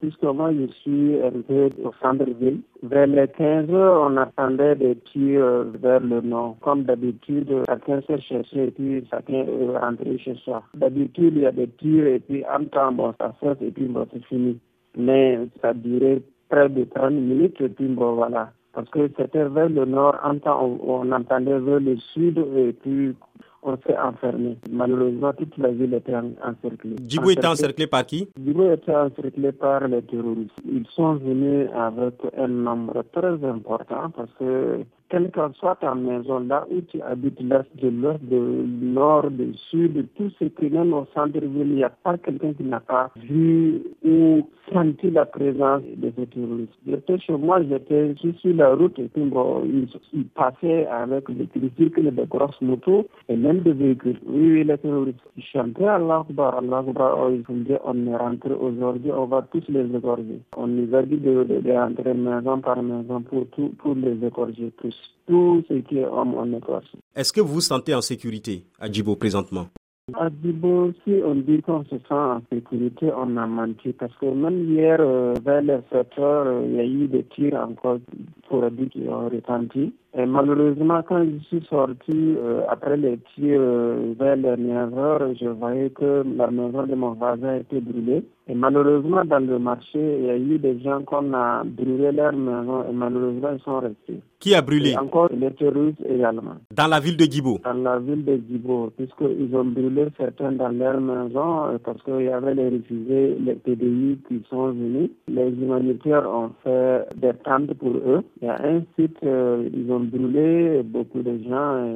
puisque moi je suis arrivé au centre-ville. Vers les 15 heures, on attendait des tirs vers le nord. Comme d'habitude, chacun s'est cherché et puis chacun est rentré chez soi. D'habitude, il y a des tirs et puis en temps, bon, ça fait et puis bon, c'est fini. Mais ça durait près de 30 minutes et puis bon, voilà. Parce que c'était vers le nord, en temps, on, on entendait vers le sud et puis on s'est enfermé. Malheureusement, toute la ville était encerclée. Djibo était encerclé par qui? Djibo était encerclé par les terroristes. Ils sont venus avec un nombre très important parce que quelle que soit ta maison, là où tu habites, l'est, de l'ouest, de nord, du sud, tout ce qui est au centre-ville, il n'y a pas quelqu'un qui n'a pas vu ou senti la présence de ces terroristes. J'étais chez moi, j'étais sur la route et puis bon, ils, passaient avec des tricycles, des grosses motos et même des véhicules. Oui, oui, les terroristes. Ils chantaient Allah Akbar, Allah Akbar, oh, ils disaient, on est rentré aujourd'hui, on va tous les égorger. On nous a dit de, maison par maison pour, tout, pour les égorger tous tout ce qui est homme en Écosse. Est-ce que vous vous sentez en sécurité à Djibo présentement? À Djibo, si on dit qu'on se sent en sécurité, on a menti. Parce que même hier, euh, vers les 7 heures, euh, il y a eu des tirs encore pour dire qui ont retenti. Et malheureusement, quand je suis sorti euh, après les tirs vers les 9 heures, je voyais que la maison de mon voisin était brûlée. Et malheureusement, dans le marché, il y a eu des gens qu'on a brûlé leur maison et malheureusement, ils sont restés. Qui a brûlé? Et Encore les terroristes également. Dans la ville de Djibo Dans la ville de Djibo, puisqu'ils ont brûlé certains dans leur maison euh, parce qu'il y avait les réfugiés, les PDI qui sont venus. Les humanitaires ont fait des tentes pour eux. Il y a un site, euh, ils ont brûlé beaucoup de gens.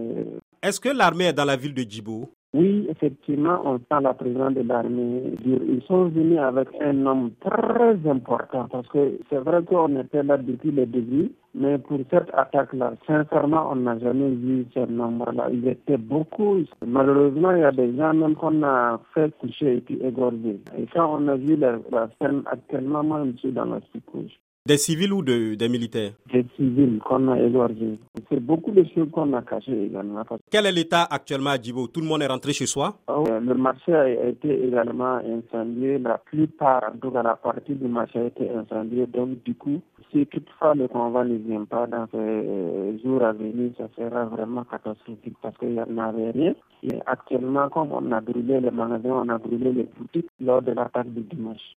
Est-ce que l'armée est dans la ville de Djibo oui, effectivement, on sent la présence de l'armée. Ils sont venus avec un nombre très important parce que c'est vrai qu'on était là depuis le début, mais pour cette attaque-là, sincèrement, on n'a jamais vu ce nombre-là. Il était beaucoup. Malheureusement, il y a des gens même qu'on a fait coucher et puis égorger. Et quand on a vu la, la scène actuellement, moi, je suis dans la psychose. Des civils ou de, des militaires? Des civils qu'on a égorgés. C'est beaucoup de choses qu'on a cachées également. Quel est l'état actuellement à Djibo? Tout le monde est rentré chez soi? Oh, Le marché a été également incendié. La plupart, en tout cas la partie du marché a été incendiée. Donc du coup, si toutefois le convoi ne vient pas dans ces jours à venir, ça sera vraiment catastrophique parce qu'il n'y en avait rien. Et actuellement, comme on a brûlé les magasins, on a brûlé les boutiques lors de l'attaque du dimanche.